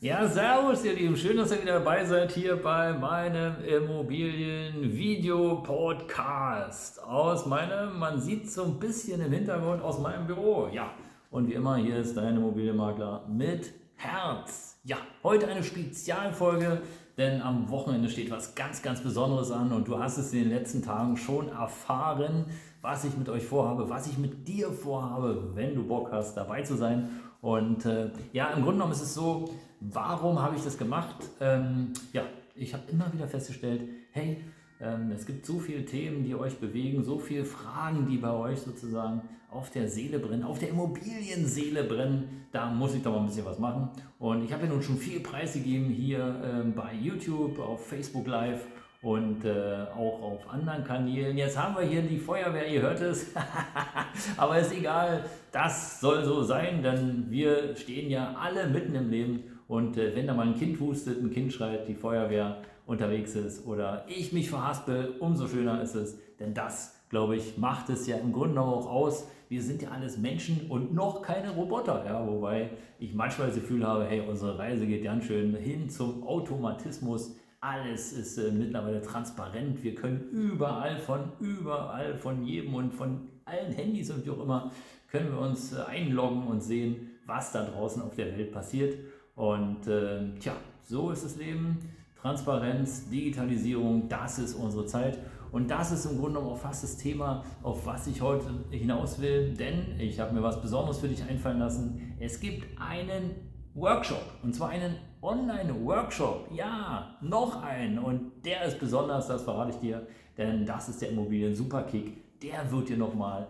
Ja, servus ihr Lieben, schön, dass ihr wieder dabei seid hier bei meinem Immobilien-Video-Podcast aus meinem, man sieht so ein bisschen im Hintergrund aus meinem Büro. Ja, und wie immer, hier ist dein Immobilienmakler mit Herz. Ja, heute eine Spezialfolge, denn am Wochenende steht was ganz, ganz Besonderes an und du hast es in den letzten Tagen schon erfahren, was ich mit euch vorhabe, was ich mit dir vorhabe, wenn du Bock hast, dabei zu sein. Und äh, ja, im Grunde genommen ist es so, Warum habe ich das gemacht? Ähm, ja, ich habe immer wieder festgestellt, hey, ähm, es gibt so viele Themen, die euch bewegen, so viele Fragen, die bei euch sozusagen auf der Seele brennen, auf der Immobilienseele brennen. Da muss ich doch mal ein bisschen was machen. Und ich habe ja nun schon viel preisgegeben hier ähm, bei YouTube, auf Facebook Live und äh, auch auf anderen Kanälen. Jetzt haben wir hier die Feuerwehr, ihr hört es. Aber ist egal, das soll so sein, denn wir stehen ja alle mitten im Leben und äh, wenn da mal ein Kind hustet, ein Kind schreit, die Feuerwehr unterwegs ist oder ich mich verhaspel, umso schöner ist es. Denn das, glaube ich, macht es ja im Grunde auch aus. Wir sind ja alles Menschen und noch keine Roboter. Ja? Wobei ich manchmal das Gefühl habe, hey, unsere Reise geht ganz schön hin zum Automatismus. Alles ist äh, mittlerweile transparent. Wir können überall von überall, von jedem und von allen Handys und wie auch immer, können wir uns äh, einloggen und sehen, was da draußen auf der Welt passiert. Und äh, tja, so ist das Leben. Transparenz, Digitalisierung, das ist unsere Zeit. Und das ist im Grunde genommen auch fast das Thema, auf was ich heute hinaus will. Denn ich habe mir was Besonderes für dich einfallen lassen. Es gibt einen Workshop. Und zwar einen Online-Workshop. Ja, noch einen. Und der ist besonders, das verrate ich dir. Denn das ist der Immobilien-Superkick. Der wird dir nochmal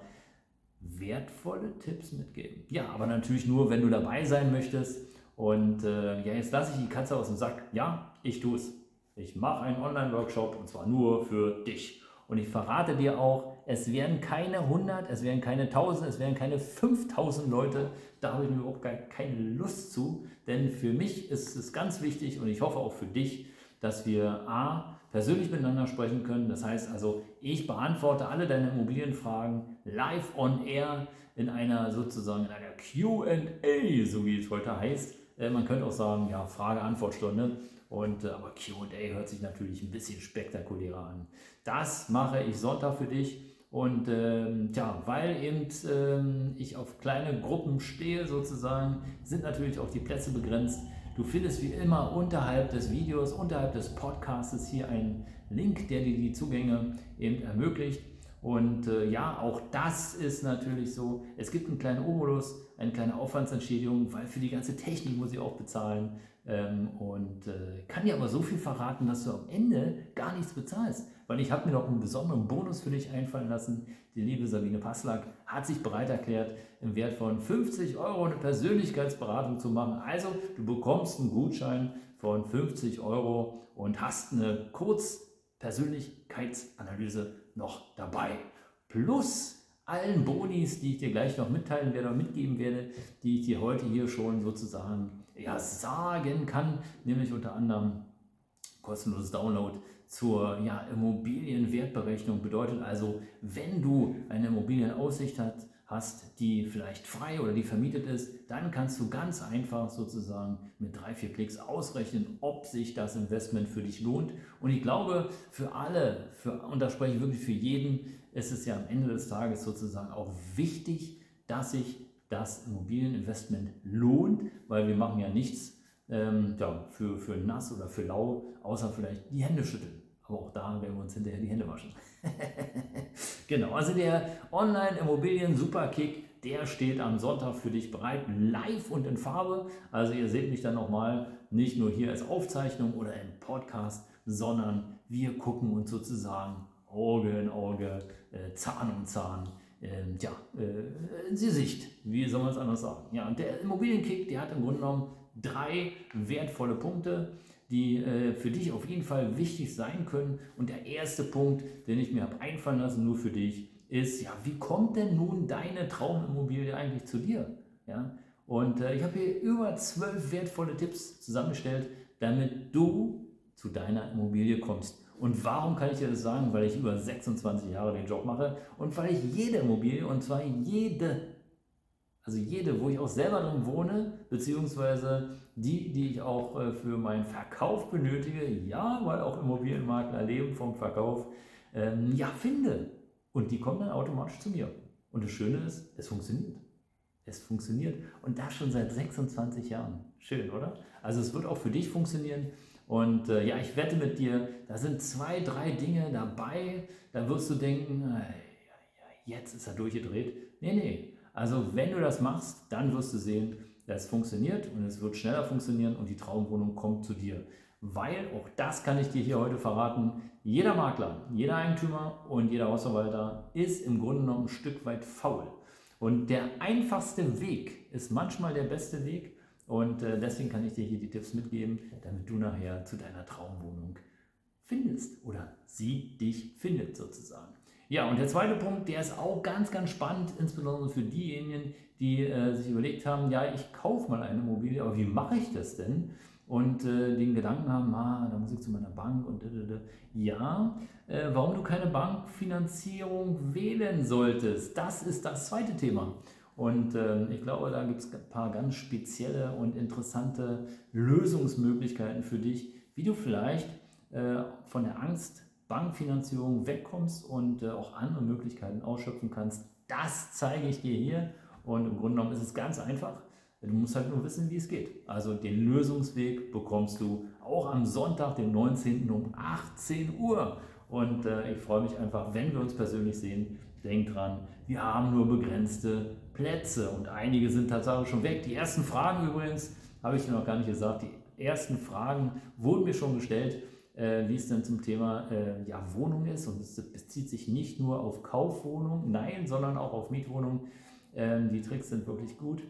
wertvolle Tipps mitgeben. Ja, aber natürlich nur, wenn du dabei sein möchtest. Und äh, ja, jetzt lasse ich die Katze aus dem Sack. Ja, ich tue es. Ich mache einen Online-Workshop und zwar nur für dich. Und ich verrate dir auch, es werden keine 100, es werden keine 1000, es werden keine 5000 Leute. Da habe ich mir überhaupt keine Lust zu. Denn für mich ist es ganz wichtig und ich hoffe auch für dich, dass wir A, persönlich miteinander sprechen können. Das heißt also, ich beantworte alle deine Immobilienfragen live on air in einer sozusagen in einer QA, so wie es heute heißt. Äh, man könnte auch sagen, ja, Frage-Antwort-Stunde. Und, äh, aber QA hört sich natürlich ein bisschen spektakulärer an. Das mache ich Sonntag für dich. Und ähm, ja, weil eben ähm, ich auf kleine Gruppen stehe sozusagen, sind natürlich auch die Plätze begrenzt. Du findest wie immer unterhalb des Videos, unterhalb des Podcasts hier einen Link, der dir die Zugänge eben ermöglicht. Und äh, ja, auch das ist natürlich so. Es gibt einen kleinen Obolus, eine kleine Aufwandsentschädigung, weil für die ganze Technik muss ich auch bezahlen. Ähm, und äh, kann dir aber so viel verraten, dass du am Ende gar nichts bezahlst. Weil ich habe mir noch einen besonderen Bonus für dich einfallen lassen. Die liebe Sabine Passlack hat sich bereit erklärt, im Wert von 50 Euro eine Persönlichkeitsberatung zu machen. Also du bekommst einen Gutschein von 50 Euro und hast eine Kurzpersönlichkeitsanalyse noch dabei. Plus allen Bonis, die ich dir gleich noch mitteilen werde und mitgeben werde, die ich dir heute hier schon sozusagen ja, sagen kann, nämlich unter anderem kostenloses Download zur ja, Immobilienwertberechnung. Bedeutet also, wenn du eine Immobilienaussicht hast, hast, die vielleicht frei oder die vermietet ist, dann kannst du ganz einfach sozusagen mit drei, vier Klicks ausrechnen, ob sich das Investment für dich lohnt. Und ich glaube, für alle, für, und da spreche ich wirklich für jeden, ist es ja am Ende des Tages sozusagen auch wichtig, dass sich das Immobilieninvestment lohnt, weil wir machen ja nichts ähm, ja, für, für nass oder für lau, außer vielleicht die Hände schütteln. Aber auch da werden wir uns hinterher die Hände waschen. genau, also der Online-Immobilien-Superkick, der steht am Sonntag für dich bereit, live und in Farbe. Also ihr seht mich dann nochmal nicht nur hier als Aufzeichnung oder im Podcast, sondern wir gucken uns sozusagen Auge in Auge, äh, Zahn um Zahn, äh, ja, äh, in die Sicht. Wie soll man es anders sagen? Ja, und der Immobilienkick, der hat im Grunde genommen drei wertvolle Punkte. Die äh, für dich auf jeden Fall wichtig sein können. Und der erste Punkt, den ich mir habe einfallen lassen, nur für dich, ist, ja, wie kommt denn nun deine Traumimmobilie eigentlich zu dir? Ja? Und äh, ich habe hier über zwölf wertvolle Tipps zusammengestellt, damit du zu deiner Immobilie kommst. Und warum kann ich dir das sagen? Weil ich über 26 Jahre den Job mache und weil ich jede Immobilie, und zwar jede, also jede, wo ich auch selber drin wohne, beziehungsweise die, die ich auch äh, für meinen Verkauf benötige, ja, weil auch Immobilienmakler leben vom Verkauf, ähm, ja, finde. Und die kommen dann automatisch zu mir. Und das Schöne ist, es funktioniert. Es funktioniert. Und das schon seit 26 Jahren. Schön, oder? Also es wird auch für dich funktionieren. Und äh, ja, ich wette mit dir, da sind zwei, drei Dinge dabei, da wirst du denken, äh, jetzt ist er durchgedreht. Nee, nee. Also wenn du das machst, dann wirst du sehen, es funktioniert und es wird schneller funktionieren und die Traumwohnung kommt zu dir. Weil, auch das kann ich dir hier heute verraten, jeder Makler, jeder Eigentümer und jeder Hausverwalter ist im Grunde genommen ein Stück weit faul. Und der einfachste Weg ist manchmal der beste Weg, und äh, deswegen kann ich dir hier die Tipps mitgeben, damit du nachher zu deiner Traumwohnung findest oder sie dich findet sozusagen. Ja, und der zweite Punkt, der ist auch ganz, ganz spannend, insbesondere für diejenigen, die äh, sich überlegt haben, ja, ich kaufe mal eine Immobilie, aber wie mache ich das denn? Und äh, den Gedanken haben, ah, da muss ich zu meiner Bank und ja, äh, warum du keine Bankfinanzierung wählen solltest, das ist das zweite Thema. Und ähm, ich glaube, da gibt es ein paar ganz spezielle und interessante Lösungsmöglichkeiten für dich, wie du vielleicht äh, von der Angst Bankfinanzierung wegkommst und äh, auch andere Möglichkeiten ausschöpfen kannst. Das zeige ich dir hier. Und im Grunde genommen ist es ganz einfach. Du musst halt nur wissen, wie es geht. Also den Lösungsweg bekommst du auch am Sonntag, den 19. um 18 Uhr. Und äh, ich freue mich einfach, wenn wir uns persönlich sehen. Denk dran, wir haben nur begrenzte Plätze und einige sind tatsächlich schon weg. Die ersten Fragen übrigens, habe ich dir noch gar nicht gesagt, die ersten Fragen wurden mir schon gestellt, äh, wie es denn zum Thema äh, ja, Wohnung ist. Und es bezieht sich nicht nur auf Kaufwohnungen, nein, sondern auch auf Mietwohnungen. Ähm, die Tricks sind wirklich gut.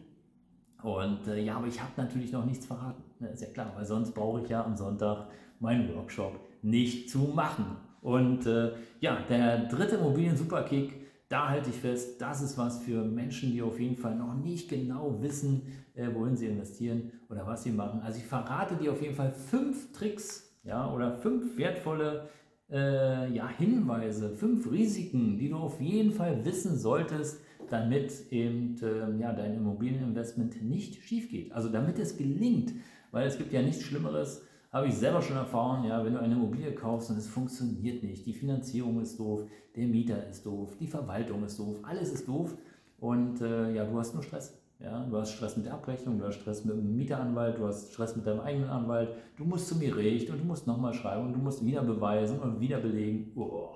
Und äh, ja, aber ich habe natürlich noch nichts verraten. Ne, ist ja klar, weil sonst brauche ich ja am Sonntag meinen Workshop nicht zu machen. Und äh, ja, der dritte Immobilien-Superkick da halte ich fest, das ist was für Menschen, die auf jeden Fall noch nicht genau wissen, äh, wohin sie investieren oder was sie machen. Also ich verrate dir auf jeden Fall fünf Tricks ja, oder fünf wertvolle äh, ja, Hinweise, fünf Risiken, die du auf jeden Fall wissen solltest, damit eben äh, ja, dein Immobilieninvestment nicht schief geht. Also damit es gelingt, weil es gibt ja nichts Schlimmeres, habe ich selber schon erfahren, ja, wenn du eine Immobilie kaufst und es funktioniert nicht, die Finanzierung ist doof, der Mieter ist doof, die Verwaltung ist doof, alles ist doof und äh, ja, du hast nur Stress. Ja, du hast Stress mit der Abrechnung, du hast Stress mit dem Mieteranwalt, du hast Stress mit deinem eigenen Anwalt, du musst zu mir Gericht und du musst nochmal schreiben und du musst wieder beweisen und wieder belegen. Oh,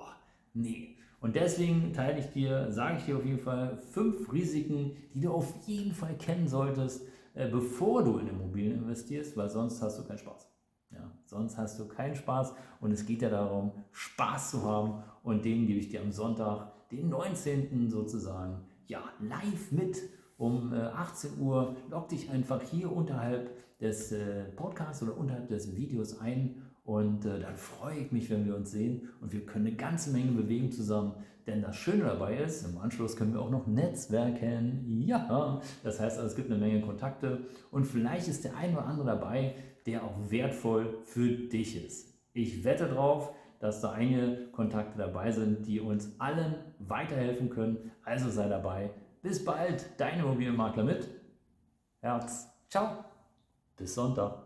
nee. Und deswegen teile ich dir, sage ich dir auf jeden Fall fünf Risiken, die du auf jeden Fall kennen solltest, äh, bevor du in Immobilien investierst, weil sonst hast du keinen Spaß. Ja, sonst hast du keinen Spaß und es geht ja darum, Spaß zu haben und den gebe ich dir am Sonntag, den 19. sozusagen, ja, live mit um 18 äh, Uhr. Log dich einfach hier unterhalb des äh, Podcasts oder unterhalb des Videos ein und äh, dann freue ich mich, wenn wir uns sehen und wir können eine ganze Menge bewegen zusammen. Denn das Schöne dabei ist, im Anschluss können wir auch noch netzwerken. Ja, das heißt, also, es gibt eine Menge Kontakte und vielleicht ist der ein oder andere dabei, der auch wertvoll für dich ist. Ich wette darauf, dass da einige Kontakte dabei sind, die uns allen weiterhelfen können. Also sei dabei. Bis bald, dein Immobilienmakler mit Herz. Ciao. Bis Sonntag.